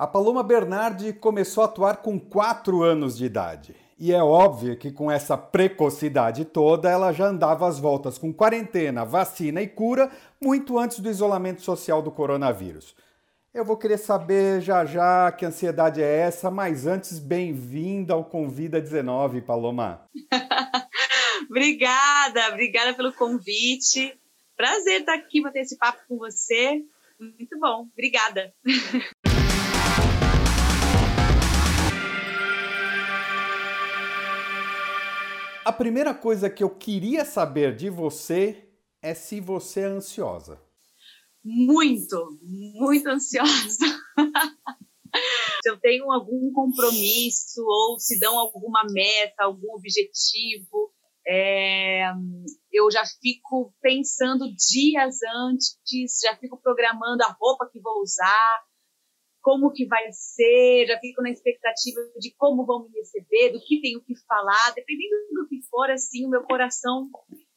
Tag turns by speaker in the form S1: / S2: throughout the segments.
S1: A Paloma Bernardi começou a atuar com 4 anos de idade. E é óbvio que com essa precocidade toda, ela já andava às voltas com quarentena, vacina e cura muito antes do isolamento social do coronavírus. Eu vou querer saber já já que ansiedade é essa, mas antes, bem-vinda ao Convida 19, Paloma.
S2: obrigada, obrigada pelo convite. Prazer estar aqui para ter esse papo com você. Muito bom, obrigada.
S1: A primeira coisa que eu queria saber de você é se você é ansiosa.
S2: Muito, muito ansiosa. se eu tenho algum compromisso ou se dão alguma meta, algum objetivo, é, eu já fico pensando dias antes, já fico programando a roupa que vou usar, como que vai ser, já fico na expectativa de como vão me receber, do que tenho que falar, dependendo do que for, assim, o meu coração,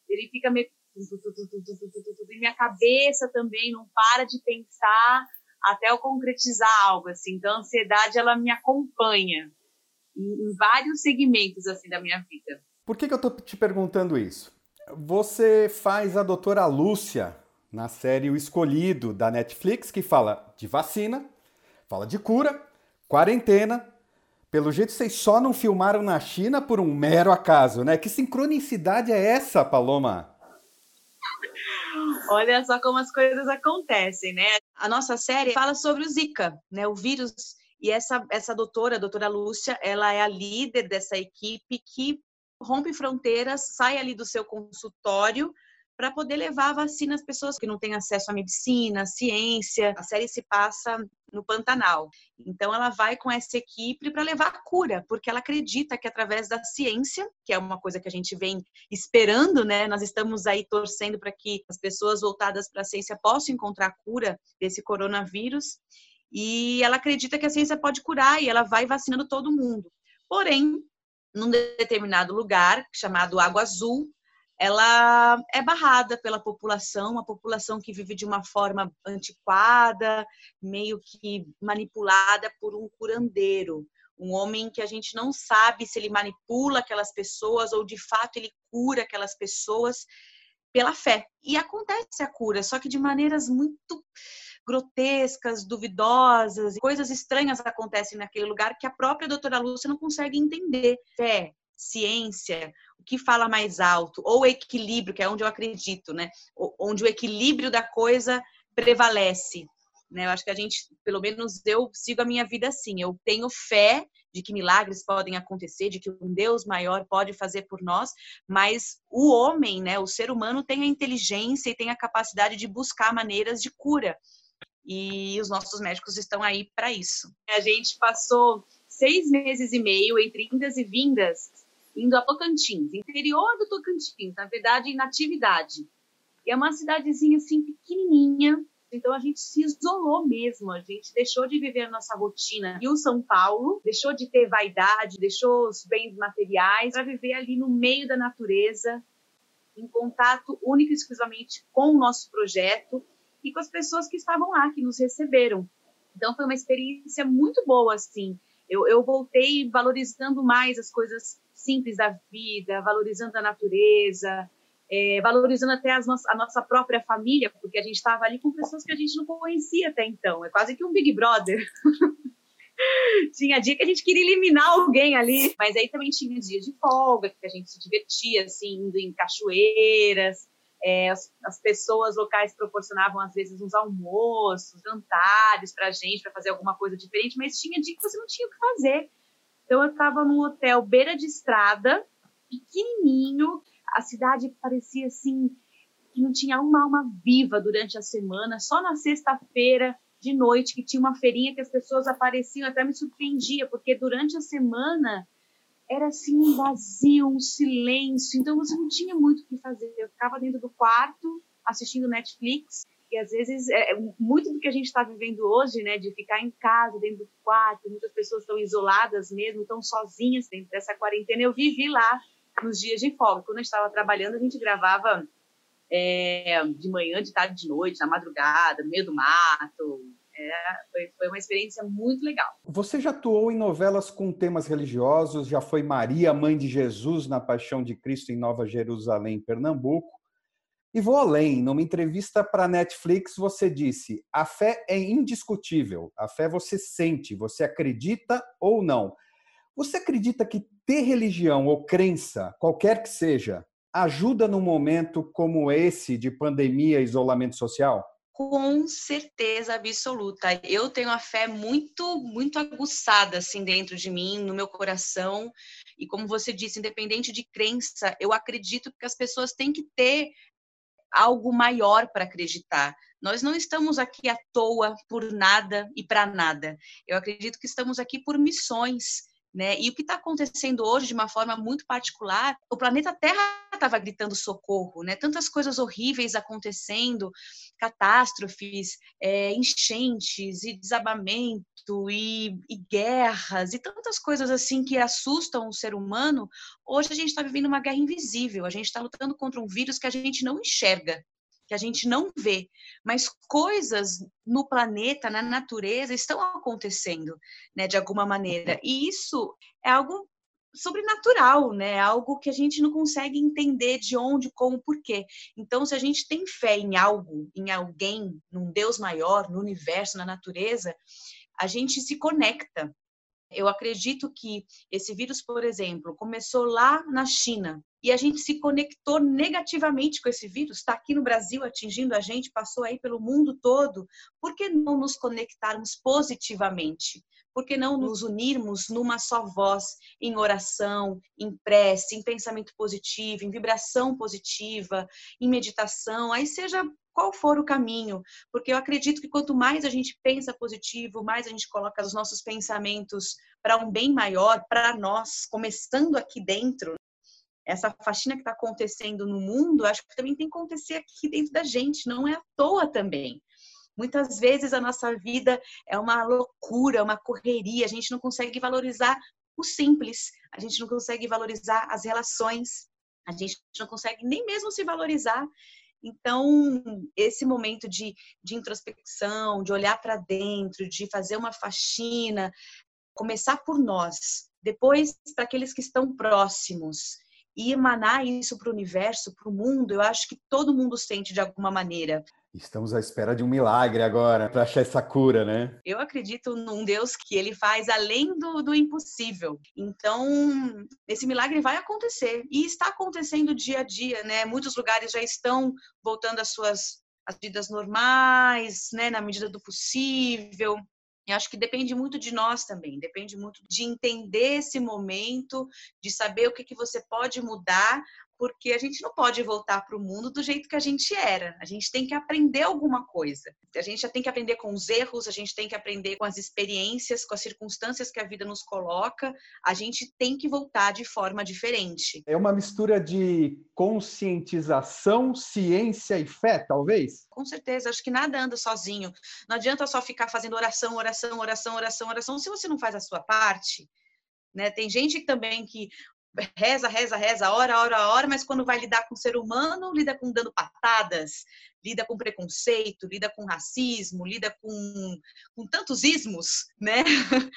S2: ele fica meio... E minha cabeça também não para de pensar até eu concretizar algo, assim. Então, a ansiedade, ela me acompanha em, vários segmentos, assim, da minha vida.
S1: Por que, que eu tô te perguntando isso? Você faz a doutora Lúcia na série O Escolhido, da Netflix, que fala de vacina, Fala de cura, quarentena. Pelo jeito, vocês só não filmaram na China por um mero acaso, né? Que sincronicidade é essa, Paloma?
S2: Olha só como as coisas acontecem, né? A nossa série fala sobre o Zika, né? O vírus. E essa, essa doutora, a doutora Lúcia, ela é a líder dessa equipe que rompe fronteiras, sai ali do seu consultório para poder levar a vacina às pessoas que não têm acesso à medicina, à ciência. A série se passa no Pantanal. Então ela vai com essa equipe para levar a cura, porque ela acredita que através da ciência, que é uma coisa que a gente vem esperando, né? Nós estamos aí torcendo para que as pessoas voltadas para a ciência possam encontrar a cura desse coronavírus. E ela acredita que a ciência pode curar e ela vai vacinando todo mundo. Porém, num determinado lugar chamado Água Azul, ela é barrada pela população, uma população que vive de uma forma antiquada, meio que manipulada por um curandeiro, um homem que a gente não sabe se ele manipula aquelas pessoas ou de fato ele cura aquelas pessoas pela fé. E acontece a cura, só que de maneiras muito grotescas, duvidosas, coisas estranhas acontecem naquele lugar que a própria doutora Lúcia não consegue entender. Fé, ciência, o que fala mais alto, ou equilíbrio, que é onde eu acredito, né? Onde o equilíbrio da coisa prevalece. Né? Eu acho que a gente, pelo menos eu sigo a minha vida assim. Eu tenho fé de que milagres podem acontecer, de que um Deus maior pode fazer por nós, mas o homem, né, o ser humano tem a inteligência e tem a capacidade de buscar maneiras de cura. E os nossos médicos estão aí para isso. A gente passou seis meses e meio entre indas e vindas indo a Tocantins, interior do Tocantins, na verdade, em Natividade. E é uma cidadezinha assim pequenininha, então a gente se isolou mesmo, a gente deixou de viver a nossa rotina. E o São Paulo deixou de ter vaidade, deixou os bens materiais para viver ali no meio da natureza, em contato único e exclusivamente com o nosso projeto e com as pessoas que estavam lá, que nos receberam. Então foi uma experiência muito boa, assim. Eu, eu voltei valorizando mais as coisas simples da vida, valorizando a natureza, é, valorizando até no a nossa própria família, porque a gente estava ali com pessoas que a gente não conhecia até então. É quase que um Big Brother. tinha dia que a gente queria eliminar alguém ali, mas aí também tinha dias de folga, que a gente se divertia, assim, indo em cachoeiras. É, as, as, pessoas locais proporcionavam, às vezes, uns almoços, jantares para a gente, para fazer alguma coisa diferente, mas tinha dia que você não tinha o que fazer. Então eu estava num hotel beira de estrada, pequenininho, a cidade parecia assim que não tinha uma alma viva durante a semana, só na sexta-feira de noite que tinha uma feirinha que as pessoas apareciam, até me surpreendia, porque durante a semana era assim um vazio, um silêncio, então você não tinha muito o que fazer. Eu ficava dentro do quarto assistindo Netflix e às vezes é, é muito do que a gente está vivendo hoje, né, de ficar em casa, dentro do quarto, muitas pessoas estão isoladas mesmo, estão sozinhas dentro dessa quarentena. Eu vivi lá nos dias de folga. Quando eu estava trabalhando, a gente gravava é, de manhã, de tarde, de noite, na madrugada, no meio do mato. É, foi, uma experiência muito legal.
S1: Você já atuou em novelas com temas religiosos, já foi Maria, mãe de Jesus, na Paixão de Cristo em Nova Jerusalém, Pernambuco. E vou além, numa entrevista para Netflix, você disse: a fé é indiscutível, a fé você sente, você acredita ou não. Você acredita que ter religião ou crença, qualquer que seja, ajuda num momento como esse de pandemia e isolamento social?
S2: Com certeza absoluta. Eu tenho a fé muito, muito aguçada assim dentro de mim, no meu coração. E como você disse, independente de crença, eu acredito que as pessoas têm que ter algo maior para acreditar. Nós não estamos aqui à toa por nada e para nada. Eu acredito que estamos aqui por missões. Né? E o que está acontecendo hoje, de uma forma muito particular, o planeta Terra estava gritando socorro, né? Tantas coisas horríveis acontecendo, catástrofes, é, enchentes e desabamento e, e, guerras e tantas coisas assim que assustam o ser humano. Hoje a gente está vivendo uma guerra invisível. A gente está lutando contra um vírus que a gente não enxerga que a gente não vê, mas coisas no planeta, na natureza, estão acontecendo, né, de alguma maneira. E isso é algo sobrenatural, né? Algo que a gente não consegue entender de onde, como, porquê. Então, se a gente tem fé em algo, em alguém, num Deus maior, no universo, na natureza, a gente se conecta. Eu acredito que esse vírus, por exemplo, começou lá na China, e a gente se conectou negativamente com esse vírus, está aqui no Brasil atingindo a gente, passou aí pelo mundo todo. Por que não nos conectarmos positivamente? Por que não nos unirmos numa só voz, em oração, em prece, em pensamento positivo, em vibração positiva, em meditação, aí seja qual for o caminho, porque eu acredito que quanto mais a gente pensa positivo, mais a gente coloca os nossos pensamentos para um bem maior, para nós, começando aqui dentro, essa faxina que está acontecendo no mundo, acho que também tem que acontecer aqui dentro da gente, não é à toa também. Muitas vezes a nossa vida é uma loucura, uma correria, a gente não consegue valorizar o simples, a gente não consegue valorizar as relações, a gente não consegue nem mesmo se valorizar. Então, esse momento de, de introspecção, de olhar para dentro, de fazer uma faxina, começar por nós, depois para aqueles que estão próximos, e emanar isso para o universo, para o mundo, eu acho que todo mundo sente de alguma maneira.
S1: Estamos à espera de um milagre agora para achar essa cura, né?
S2: Eu acredito num Deus que ele faz além do, do impossível. Então, esse milagre vai acontecer e está acontecendo dia a dia, né? Muitos lugares já estão voltando às suas as vidas normais, né, na medida do possível. Eu acho que depende muito de nós também, depende muito de entender esse momento, de saber o que, que você pode mudar, porque a gente não pode voltar para o mundo do jeito que a gente era. A gente tem que aprender alguma coisa. A gente já tem que aprender com os erros, a gente tem que aprender com as experiências, com as circunstâncias que a vida nos coloca. A gente tem que voltar de forma diferente.
S1: É uma mistura de conscientização, ciência e fé, talvez?
S2: Com certeza. Acho que nada anda sozinho. Não adianta só ficar fazendo oração, oração, oração, oração, oração, se você não faz a sua parte. Né? Tem gente também que reza, reza, reza, hora, hora, hora, mas quando vai lidar com o ser humano, lida com dando patadas, lida com preconceito, lida com racismo, lida com, com tantos ismos, né?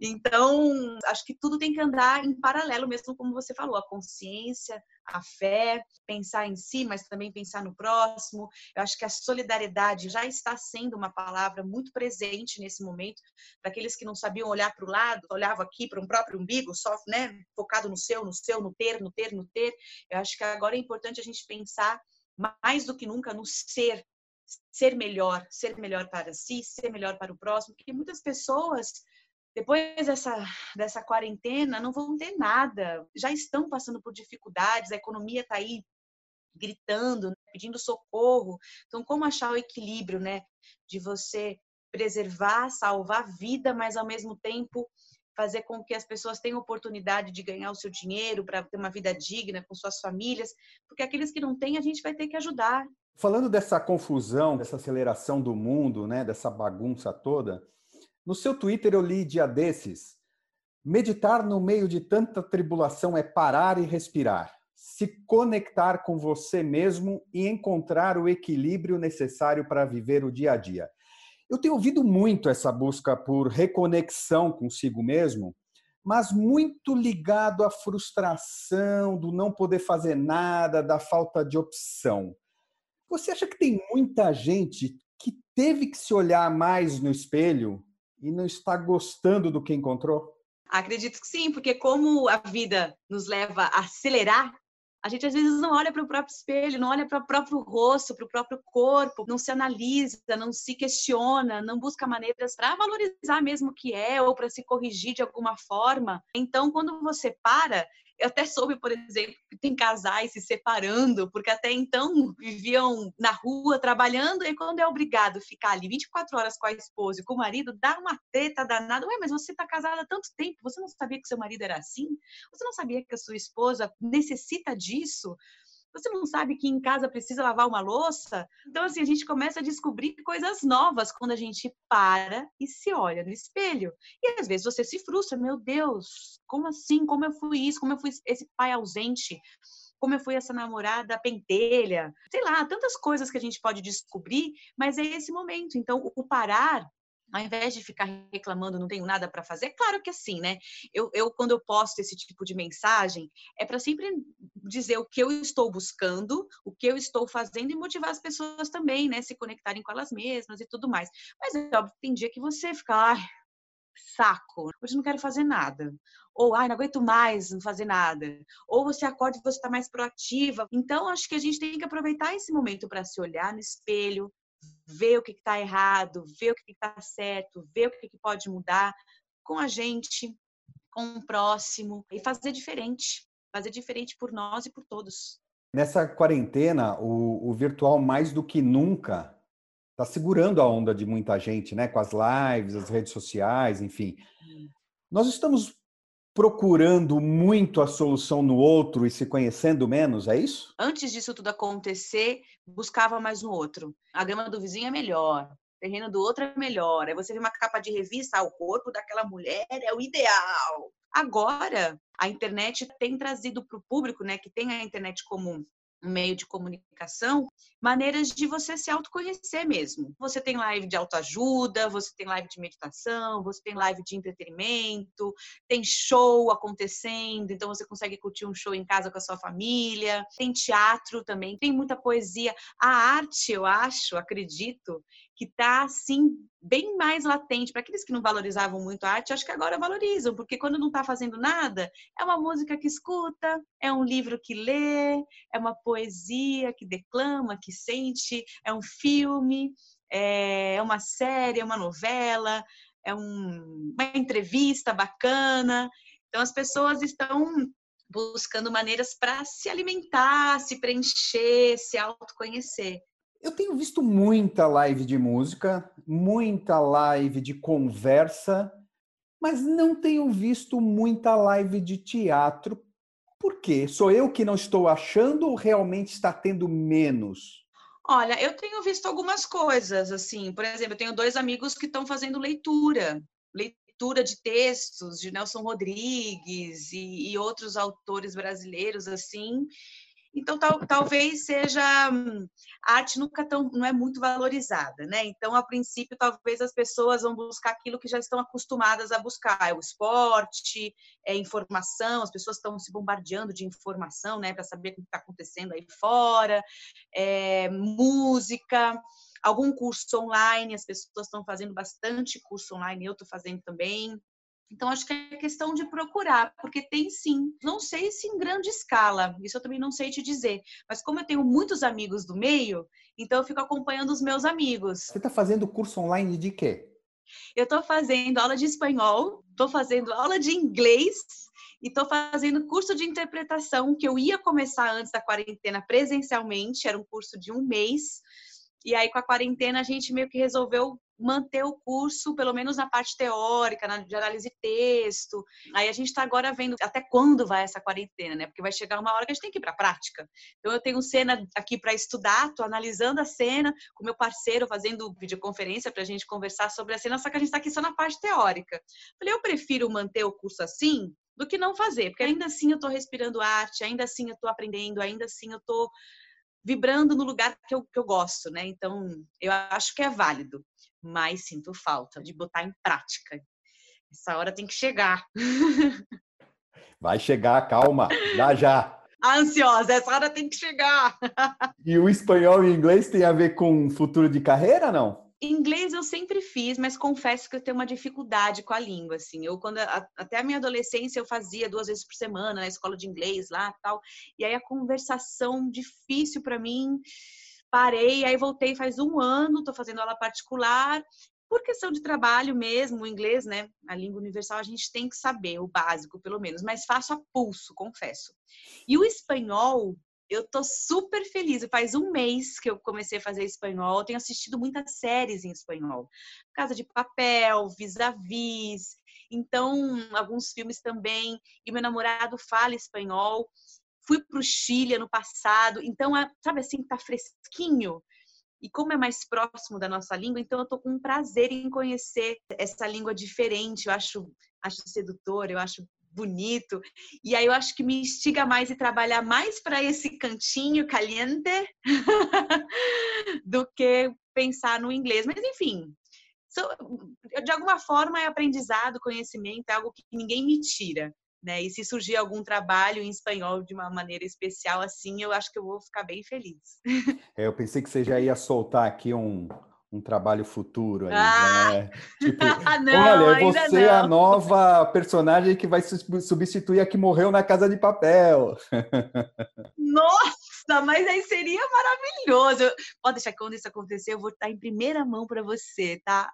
S2: Então, acho que tudo tem que andar em paralelo, mesmo como você falou, a consciência, a fé, pensar em si, mas também pensar no próximo. Eu acho que a solidariedade já está sendo uma palavra muito presente nesse momento, para aqueles que não sabiam olhar para o lado, olhavam aqui para um próprio umbigo, só né, focado no seu, no seu, no ter, no ter, no ter. Eu acho que agora é importante a gente pensar mais do que nunca no ser, ser melhor, ser melhor para si, ser melhor para o próximo, porque muitas pessoas depois dessa, dessa quarentena não vão ter nada, já estão passando por dificuldades, a economia está aí gritando, né, pedindo socorro. Então, como achar o equilíbrio, né, de você preservar, salvar a vida, mas ao mesmo tempo fazer com que as pessoas tenham oportunidade de ganhar o seu dinheiro para ter uma vida digna com suas famílias, porque aqueles que não têm a gente vai ter que ajudar.
S1: Falando dessa confusão, dessa aceleração do mundo, né, dessa bagunça toda, no seu Twitter eu li dia desses: meditar no meio de tanta tribulação é parar e respirar, se conectar com você mesmo e encontrar o equilíbrio necessário para viver o dia a dia. Eu tenho ouvido muito essa busca por reconexão consigo mesmo, mas muito ligado à frustração do não poder fazer nada, da falta de opção. Você acha que tem muita gente que teve que se olhar mais no espelho e não está gostando do que encontrou?
S2: Acredito que sim, porque como a vida nos leva a acelerar a gente às vezes não olha para o próprio espelho, não olha para o próprio rosto, para o próprio corpo, não se analisa, não se questiona, não busca maneiras para valorizar mesmo o que é ou para se corrigir de alguma forma. Então, quando você para eu até soube, por exemplo, que tem casais se separando, porque até então viviam na rua trabalhando, e quando é obrigado ficar ali 24 horas com a esposa e com o marido, dá uma treta danada. Ué, mas você está casada há tanto tempo, você não sabia que seu marido era assim? Você não sabia que a sua esposa necessita disso? Você não sabe que em casa precisa lavar uma louça? Então, assim, a gente começa a descobrir coisas novas quando a gente para e se olha no espelho. E às vezes você se frustra, meu Deus, como assim? Como eu fui isso? Como eu fui esse pai ausente? Como eu fui essa namorada pentelha? Sei lá, tantas coisas que a gente pode descobrir, mas é esse momento. Então, o parar ao invés de ficar reclamando, não tenho nada para fazer, claro que assim, né? Eu, eu, quando eu posto esse tipo de mensagem, é para sempre dizer o que eu estou buscando, o que eu estou fazendo e motivar as pessoas também, né? Se conectarem com elas mesmas e tudo mais. Mas é óbvio, tem dia que você fica, ai, saco, hoje não quero fazer nada. Ou, ai, não aguento mais não fazer nada. Ou você acorda e você está mais proativa. Então, acho que a gente tem que aproveitar esse momento para se olhar no espelho, ver o que está errado, ver o que está certo, ver o que, que pode mudar com a gente, com o próximo e fazer diferente, fazer diferente por nós e por todos.
S1: Nessa quarentena, o, o virtual mais do que nunca está segurando a onda de muita gente, né? Com as lives, as redes sociais, enfim. Nós estamos procurando muito a solução no outro e se conhecendo menos, é isso?
S2: Antes disso tudo acontecer, buscava mais no outro. A grama do vizinho é melhor, o terreno do outro é melhor. Aí você vê uma capa de revista, ah, o corpo daquela mulher é o ideal. Agora, a internet tem trazido para o público, né, que tem a internet comum, meio de comunicação, maneiras de você se autoconhecer mesmo. Você tem live de autoajuda, você tem live de meditação, você tem live de entretenimento, tem show acontecendo, então você consegue curtir um show em casa com a sua família. Tem teatro também, tem muita poesia. A arte, eu acho, acredito, que está assim bem mais latente para aqueles que não valorizavam muito a arte, acho que agora valorizam, porque quando não está fazendo nada, é uma música que escuta, é um livro que lê, é uma poesia que declama, que sente, é um filme, é uma série, é uma novela, é um, uma entrevista bacana. Então as pessoas estão buscando maneiras para se alimentar, se preencher, se autoconhecer.
S1: Eu tenho visto muita live de música, muita live de conversa, mas não tenho visto muita live de teatro. Por quê? Sou eu que não estou achando ou realmente está tendo menos?
S2: Olha, eu tenho visto algumas coisas, assim, por exemplo, eu tenho dois amigos que estão fazendo leitura, leitura de textos de Nelson Rodrigues e, e outros autores brasileiros, assim, então, tal, talvez seja a arte nunca tão, não é muito valorizada, né? Então, a princípio, talvez as pessoas vão buscar aquilo que já estão acostumadas a buscar, é o esporte, é informação, as pessoas estão se bombardeando de informação, né, para saber o que está acontecendo aí fora, é, música, algum curso online, as pessoas estão fazendo bastante curso online, eu estou fazendo também. Então, acho que é questão de procurar, porque tem sim. Não sei se em grande escala, isso eu também não sei te dizer. Mas como eu tenho muitos amigos do meio, então eu fico acompanhando os meus amigos.
S1: Você está fazendo curso online de quê?
S2: Eu estou fazendo aula de espanhol, estou fazendo aula de inglês e estou fazendo curso de interpretação que eu ia começar antes da quarentena presencialmente, era um curso de um mês. E aí, com a quarentena, a gente meio que resolveu manter o curso, pelo menos na parte teórica, na, de análise de texto. Aí a gente está agora vendo até quando vai essa quarentena, né? Porque vai chegar uma hora que a gente tem que ir para a prática. Então eu tenho cena aqui para estudar, estou analisando a cena com meu parceiro, fazendo videoconferência para a gente conversar sobre a cena, só que a gente está aqui só na parte teórica. Falei, eu prefiro manter o curso assim do que não fazer, porque ainda assim eu estou respirando arte, ainda assim eu estou aprendendo, ainda assim eu estou vibrando no lugar que eu, que eu gosto, né? Então, eu acho que é válido. mas sinto falta de botar em prática. Essa hora tem que chegar.
S1: Vai chegar, calma, já já.
S2: Ansiosa, essa hora tem que chegar.
S1: E o espanhol e o inglês tem a ver com futuro de carreira, não?
S2: Inglês eu sempre fiz, mas confesso que eu tenho uma dificuldade com a língua, assim. Eu quando até a minha adolescência eu fazia duas vezes por semana na escola de inglês lá, tal. E aí a conversação difícil para mim. Parei, aí voltei faz um ano, estou fazendo aula particular por questão de trabalho mesmo, o inglês, né? A língua universal a gente tem que saber, o básico pelo menos, mas faço a pulso, confesso. E o espanhol, eu tô super feliz. Faz um mês que eu comecei a fazer espanhol. Eu tenho assistido muitas séries em espanhol. Casa de Papel, Vis-a-Vis. Então, alguns filmes também. E meu namorado fala espanhol. Fui para o Chile ano passado. Então, sabe assim, tá fresquinho. E como é mais próximo da nossa língua, então eu tô com um prazer em conhecer essa língua diferente. Eu acho, acho sedutor, eu acho bonito. E aí eu acho que me instiga mais e trabalhar mais para esse cantinho caliente do que pensar no inglês. Mas enfim, de alguma forma é aprendizado, conhecimento, é algo que ninguém me tira. Né? E se surgir algum trabalho em espanhol de uma maneira especial assim, eu acho que eu vou ficar bem feliz.
S1: É, eu pensei que você já ia soltar aqui um, um trabalho futuro aí, ah! né? Tipo, não, olha, você é a nova personagem que vai substituir a que morreu na Casa de Papel.
S2: Nossa, mas aí seria maravilhoso. Pode deixar que quando isso acontecer, eu vou estar em primeira mão para você, tá?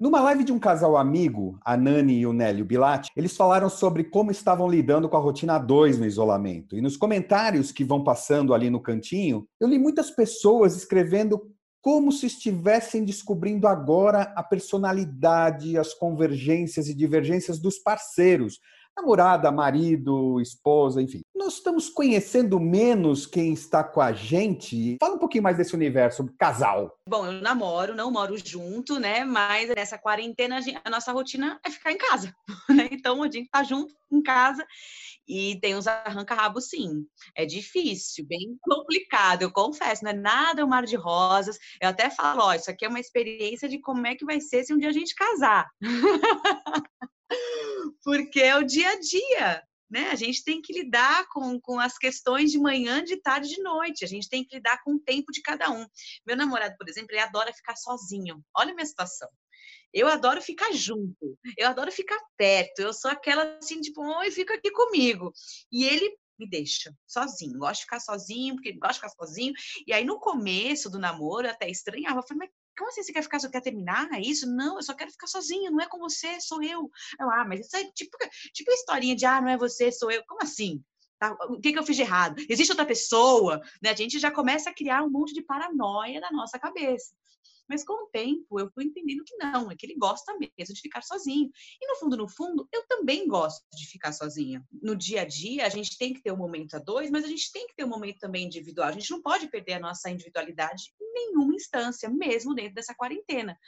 S1: Numa live de um casal amigo, a Nani e o Nélio Bilatti, eles falaram sobre como estavam lidando com a rotina 2 no isolamento. E nos comentários que vão passando ali no cantinho, eu li muitas pessoas escrevendo como se estivessem descobrindo agora a personalidade, as convergências e divergências dos parceiros, namorada, marido, esposa, enfim. Nós estamos conhecendo menos quem está com a gente. Fala um pouquinho mais desse universo casal.
S2: Bom, eu namoro, não moro junto, né? Mas nessa quarentena a nossa rotina é ficar em casa, né? Então a gente tá junto em casa e tem uns arranca-rabos, sim. É difícil, bem complicado, eu confesso. Não é nada um mar de rosas. Eu até falo, ó, isso aqui é uma experiência de como é que vai ser se um dia a gente casar. Porque é o dia a dia, né? A gente tem que lidar com, com as questões de manhã, de tarde, de noite. A gente tem que lidar com o tempo de cada um. Meu namorado, por exemplo, ele adora ficar sozinho. Olha a minha situação. Eu adoro ficar junto, eu adoro ficar perto, eu sou aquela assim, tipo, oi, fica aqui comigo. E ele me deixa sozinho, gosta de ficar sozinho, porque ele gosta de ficar sozinho. E aí, no começo do namoro, eu até estranhava, eu falei, mas como assim você quer ficar, você quer terminar? É isso? Não, eu só quero ficar sozinho, não é com você, sou eu. eu ah, mas isso é tipo, tipo a historinha de, ah, não é você, sou eu. Como assim? Tá? O que, que eu fiz de errado? Existe outra pessoa? Né? A gente já começa a criar um monte de paranoia na nossa cabeça. Mas com o tempo eu fui entendendo que não, é que ele gosta mesmo de ficar sozinho. E no fundo, no fundo, eu também gosto de ficar sozinha. No dia a dia, a gente tem que ter um momento a dois, mas a gente tem que ter um momento também individual. A gente não pode perder a nossa individualidade em nenhuma instância, mesmo dentro dessa quarentena.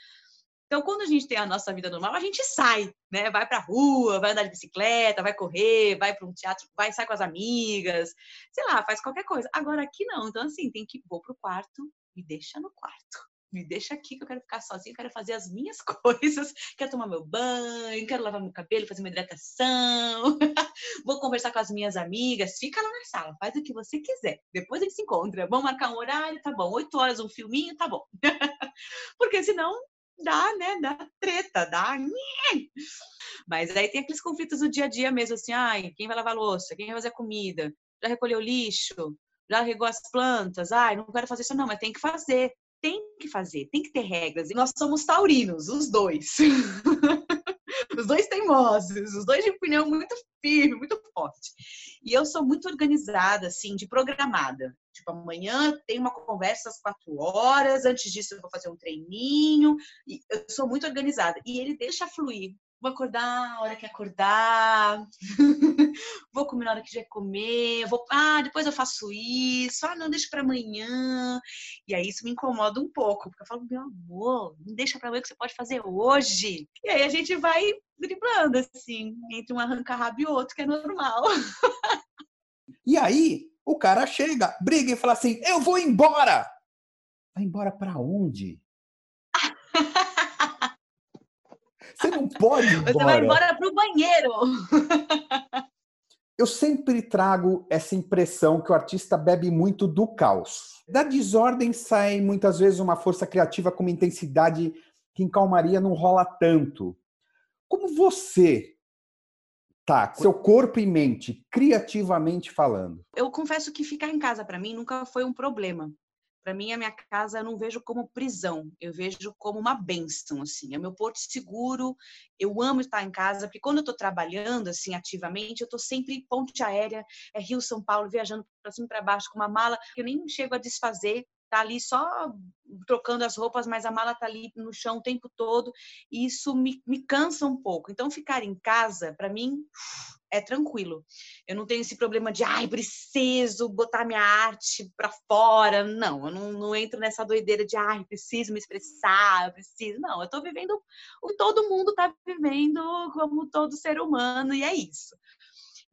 S2: Então, quando a gente tem a nossa vida normal, a gente sai, né? Vai pra rua, vai andar de bicicleta, vai correr, vai para um teatro, vai sair com as amigas, sei lá, faz qualquer coisa. Agora aqui não. Então, assim, tem que vou pro quarto, me deixa no quarto me deixa aqui que eu quero ficar sozinha, quero fazer as minhas coisas, quero tomar meu banho, quero lavar meu cabelo, fazer uma hidratação, vou conversar com as minhas amigas, fica lá na sala, faz o que você quiser. Depois a gente se encontra. Vamos marcar um horário, tá bom. Oito horas, um filminho, tá bom. Porque senão dá, né? Dá treta, dá. Mas aí tem aqueles conflitos do dia a dia mesmo, assim, ai, quem vai lavar louça? Quem vai fazer comida? Já recolheu lixo? Já regou as plantas? Ai, não quero fazer isso, não, mas tem que fazer tem que fazer, tem que ter regras. E nós somos taurinos, os dois. os dois teimosos, os dois de opinião muito firme, muito forte. E eu sou muito organizada, assim, de programada. Tipo, amanhã tem uma conversa às quatro horas, antes disso eu vou fazer um treininho. Eu sou muito organizada. E ele deixa fluir vou acordar a hora que acordar, vou comer na hora que já comer, vou, ah, depois eu faço isso, ah, não, deixa para amanhã. E aí isso me incomoda um pouco, porque eu falo, meu amor, não deixa para amanhã que você pode fazer hoje. E aí a gente vai driblando, assim, entre um arranca-rabo e outro, que é normal.
S1: e aí o cara chega, briga e fala assim, eu vou embora. Vai embora para onde? Você não pode ir embora.
S2: Você vai embora para o banheiro.
S1: Eu sempre trago essa impressão que o artista bebe muito do caos. Da desordem sai muitas vezes uma força criativa com uma intensidade que em calmaria não rola tanto. Como você tá, seu corpo e mente, criativamente falando?
S2: Eu confesso que ficar em casa para mim nunca foi um problema. Para mim, a minha casa eu não vejo como prisão, eu vejo como uma benção, assim. É meu porto seguro, eu amo estar em casa, porque quando eu estou trabalhando, assim, ativamente, eu estou sempre ponte aérea, é Rio, São Paulo, viajando para cima e para baixo com uma mala que eu nem chego a desfazer, tá ali só trocando as roupas, mas a mala tá ali no chão o tempo todo, e isso me, me cansa um pouco. Então, ficar em casa, para mim, é tranquilo. Eu não tenho esse problema de, ai, preciso botar minha arte para fora. Não, eu não, não, entro nessa doideira de, ai, preciso me expressar, preciso. Não, eu tô vivendo o todo mundo tá vivendo como todo ser humano, e é isso.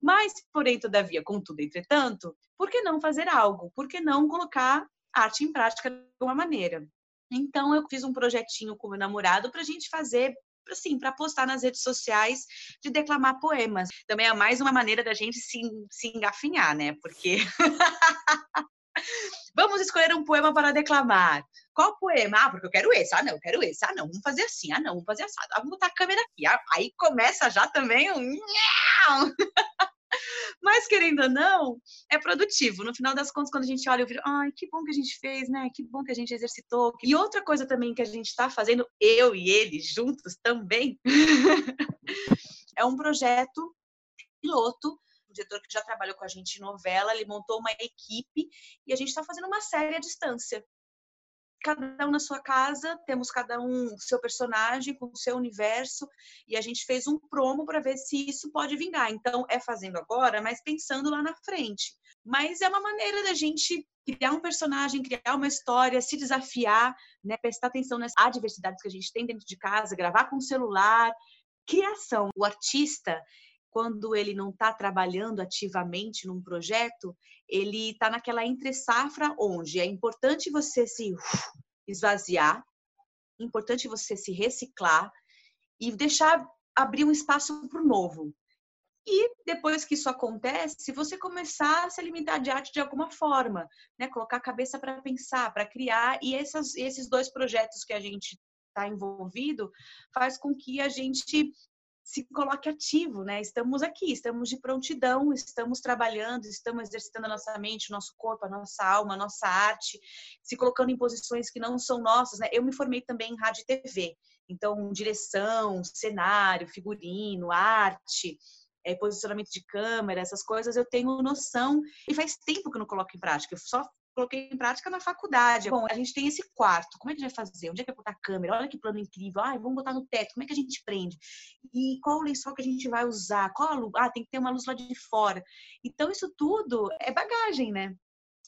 S2: Mas, porém, todavia, contudo, entretanto, por que não fazer algo? Por que não colocar arte em prática de alguma maneira? Então, eu fiz um projetinho com meu namorado para a gente fazer assim, para postar nas redes sociais de declamar poemas. Também é mais uma maneira da gente se, se engafinhar, né? Porque Vamos escolher um poema para declamar. Qual poema? Ah, porque eu quero esse. Ah, não, eu quero esse. Ah, não, vamos fazer assim. Ah, não, vamos fazer assado. Ah, vamos botar a câmera aqui. Ah, aí começa já também um. Mas, querendo ou não, é produtivo. No final das contas, quando a gente olha, eu viro, ai, que bom que a gente fez, né? Que bom que a gente exercitou. E outra coisa também que a gente está fazendo, eu e ele juntos também, é um projeto piloto o diretor que já trabalhou com a gente em novela, ele montou uma equipe e a gente está fazendo uma série à distância cada um na sua casa, temos cada um seu personagem com o seu universo e a gente fez um promo para ver se isso pode vingar. Então é fazendo agora, mas pensando lá na frente. Mas é uma maneira da gente criar um personagem, criar uma história, se desafiar, né, prestar atenção nas adversidades que a gente tem dentro de casa, gravar com o celular, criação. O artista, quando ele não está trabalhando ativamente num projeto, ele está naquela entre safra onde é importante você se esvaziar, importante você se reciclar e deixar abrir um espaço para o novo. E depois que isso acontece, você começar a se alimentar de arte de alguma forma, né? Colocar a cabeça para pensar, para criar. E essas, esses dois projetos que a gente está envolvido faz com que a gente se coloque ativo, né? Estamos aqui, estamos de prontidão, estamos trabalhando, estamos exercitando a nossa mente, o nosso corpo, a nossa alma, a nossa arte, se colocando em posições que não são nossas, né? Eu me formei também em rádio e TV, então direção, cenário, figurino, arte, é, posicionamento de câmera, essas coisas eu tenho noção e faz tempo que eu não coloco em prática. Eu só coloquei em prática na faculdade. Bom, a gente tem esse quarto, como é que a gente vai fazer? Onde é que vai botar a câmera? Olha que plano incrível. Ah, vamos botar no teto, como é que a gente prende? E qual o lençol que a gente vai usar? Qual a luz? Ah, tem que ter uma luz lá de fora. Então, isso tudo é bagagem, né?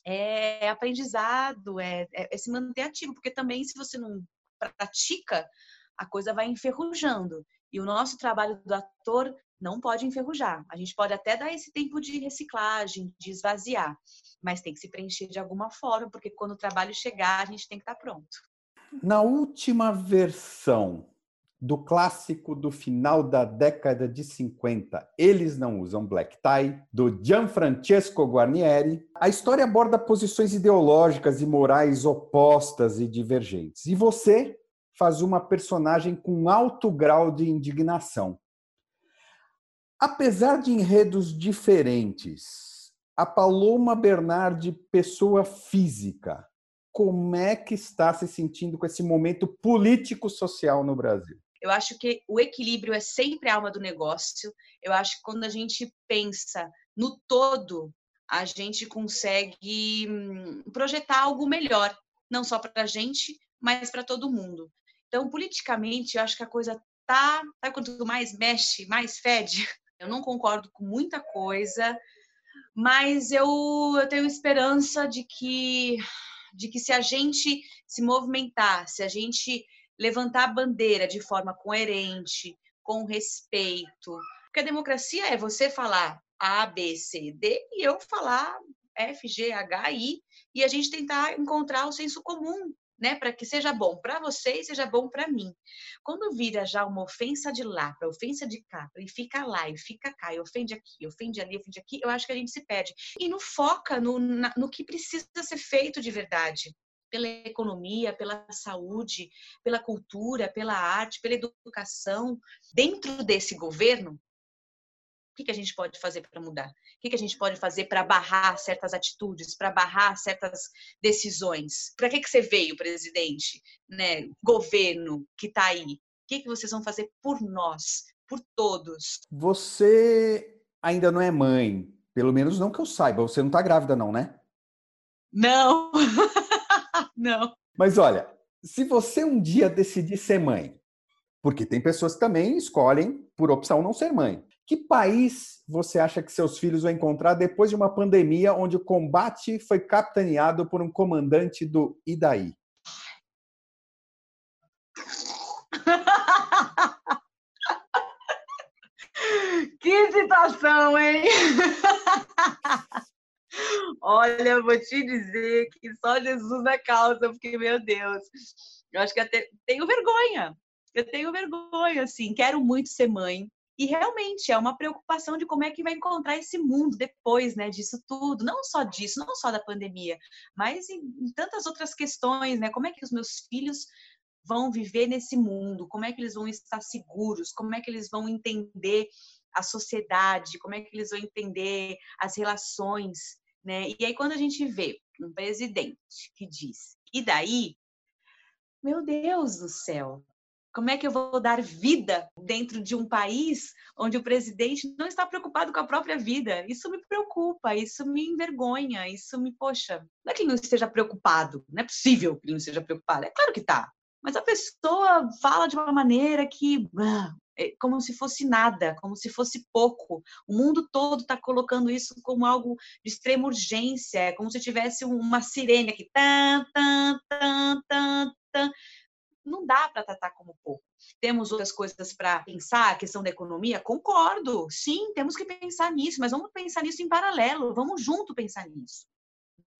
S2: É aprendizado, é, é, é se manter ativo, porque também se você não pratica, a coisa vai enferrujando. E o nosso trabalho do ator não pode enferrujar. A gente pode até dar esse tempo de reciclagem, de esvaziar, mas tem que se preencher de alguma forma, porque quando o trabalho chegar, a gente tem que estar pronto.
S1: Na última versão do clássico do final da década de 50, Eles Não Usam Black Tie, do Gianfrancesco Guarnieri, a história aborda posições ideológicas e morais opostas e divergentes. E você faz uma personagem com alto grau de indignação. Apesar de enredos diferentes, a Paloma Bernardi, pessoa física, como é que está se sentindo com esse momento político-social no Brasil?
S2: Eu acho que o equilíbrio é sempre a alma do negócio. Eu acho que quando a gente pensa no todo, a gente consegue hum, projetar algo melhor, não só para a gente, mas para todo mundo. Então, politicamente, eu acho que a coisa tá, tá quanto mais mexe, mais fede. Eu não concordo com muita coisa, mas eu, eu tenho esperança de que, de que se a gente se movimentar, se a gente levantar a bandeira de forma coerente, com respeito, porque a democracia é você falar A, B, C, D e eu falar F, G, H, I, e a gente tentar encontrar o senso comum né, para que seja bom para você e seja bom para mim. Quando vira já uma ofensa de lá para ofensa de cá, e fica lá e fica cá, e ofende aqui, ofende ali, ofende aqui, eu acho que a gente se perde. E não foca no, na, no que precisa ser feito de verdade pela economia, pela saúde, pela cultura, pela arte, pela educação. Dentro desse governo, que, que a gente pode fazer para mudar? O que, que a gente pode fazer para barrar certas atitudes, para barrar certas decisões? Para que, que você veio, presidente? Né? Governo que está aí. O que, que vocês vão fazer por nós, por todos?
S1: Você ainda não é mãe, pelo menos não que eu saiba. Você não está grávida, não, né?
S2: Não, não.
S1: Mas olha, se você um dia decidir ser mãe, porque tem pessoas que também escolhem por opção não ser mãe. Que país você acha que seus filhos vão encontrar depois de uma pandemia onde o combate foi capitaneado por um comandante do Idaí?
S2: que situação, hein? Olha, vou te dizer que só Jesus na causa, porque, meu Deus, eu acho que até tenho vergonha. Eu tenho vergonha, assim, quero muito ser mãe, e realmente é uma preocupação de como é que vai encontrar esse mundo depois, né, disso tudo, não só disso, não só da pandemia, mas em, em tantas outras questões, né? Como é que os meus filhos vão viver nesse mundo? Como é que eles vão estar seguros? Como é que eles vão entender a sociedade? Como é que eles vão entender as relações, né? E aí quando a gente vê um presidente que diz: "E daí?" Meu Deus do céu, como é que eu vou dar vida dentro de um país onde o presidente não está preocupado com a própria vida? Isso me preocupa, isso me envergonha, isso me, poxa, não é que ele não esteja preocupado, não é possível que ele não esteja preocupado, é claro que está. Mas a pessoa fala de uma maneira que ah, é como se fosse nada, como se fosse pouco. O mundo todo está colocando isso como algo de extrema urgência, é como se tivesse uma sirene aqui, tan, tan, tan, tan, tan não dá para tratar como pouco. Temos outras coisas para pensar, a questão da economia? Concordo, sim, temos que pensar nisso, mas vamos pensar nisso em paralelo, vamos junto pensar nisso.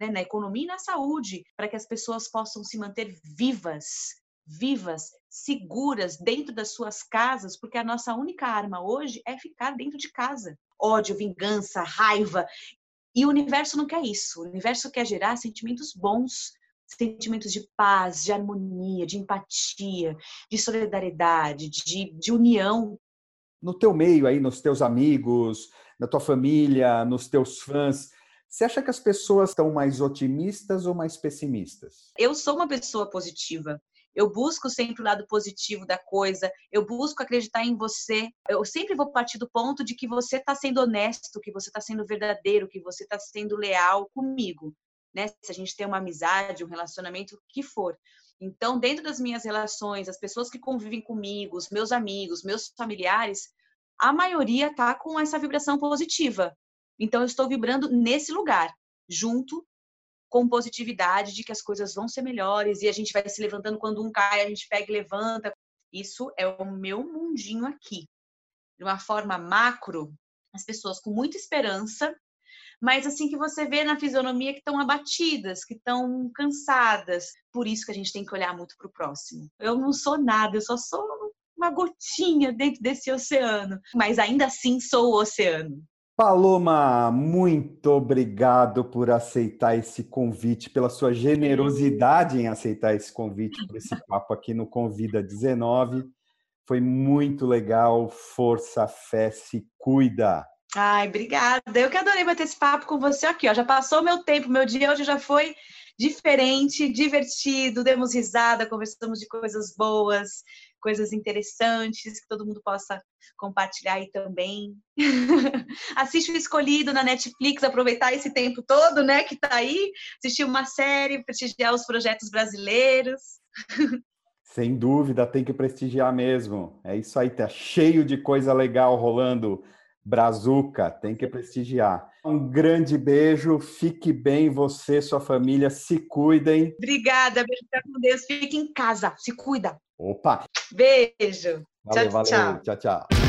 S2: Né? Na economia e na saúde, para que as pessoas possam se manter vivas, vivas, seguras dentro das suas casas, porque a nossa única arma hoje é ficar dentro de casa. Ódio, vingança, raiva. E o universo não quer isso. O universo quer gerar sentimentos bons, sentimentos de paz, de harmonia, de empatia, de solidariedade, de, de união.
S1: No teu meio aí, nos teus amigos, na tua família, nos teus fãs, você acha que as pessoas estão mais otimistas ou mais pessimistas?
S2: Eu sou uma pessoa positiva. Eu busco sempre o lado positivo da coisa, eu busco acreditar em você. Eu sempre vou partir do ponto de que você está sendo honesto, que você está sendo verdadeiro, que você está sendo leal comigo né? Se a gente tem uma amizade, um relacionamento, o que for. Então, dentro das minhas relações, as pessoas que convivem comigo, os meus amigos, meus familiares, a maioria tá com essa vibração positiva. Então, eu estou vibrando nesse lugar, junto com positividade de que as coisas vão ser melhores e a gente vai se levantando quando um cai, a gente pega e levanta. Isso é o meu mundinho aqui. De uma forma macro, as pessoas com muita esperança mas assim que você vê na fisionomia que estão abatidas, que estão cansadas. Por isso que a gente tem que olhar muito para o próximo. Eu não sou nada, eu só sou uma gotinha dentro desse oceano, mas ainda assim sou o oceano.
S1: Paloma, muito obrigado por aceitar esse convite, pela sua generosidade em aceitar esse convite, por esse papo aqui no Convida 19. Foi muito legal. Força, fé, se cuida.
S2: Ai, obrigada. Eu que adorei bater esse papo com você aqui, ó. Já passou meu tempo, meu dia hoje já foi diferente, divertido, demos risada, conversamos de coisas boas, coisas interessantes que todo mundo possa compartilhar aí também. Assiste o Escolhido na Netflix, aproveitar esse tempo todo, né, que tá aí, assistir uma série, prestigiar os projetos brasileiros.
S1: Sem dúvida, tem que prestigiar mesmo. É isso aí, tá cheio de coisa legal rolando. Brazuca, tem que prestigiar. Um grande beijo, fique bem você, sua família, se cuidem.
S2: Obrigada, beijo com Deus, fique em casa, se cuida.
S1: Opa!
S2: Beijo.
S1: Valeu, tchau, valeu. tchau, tchau.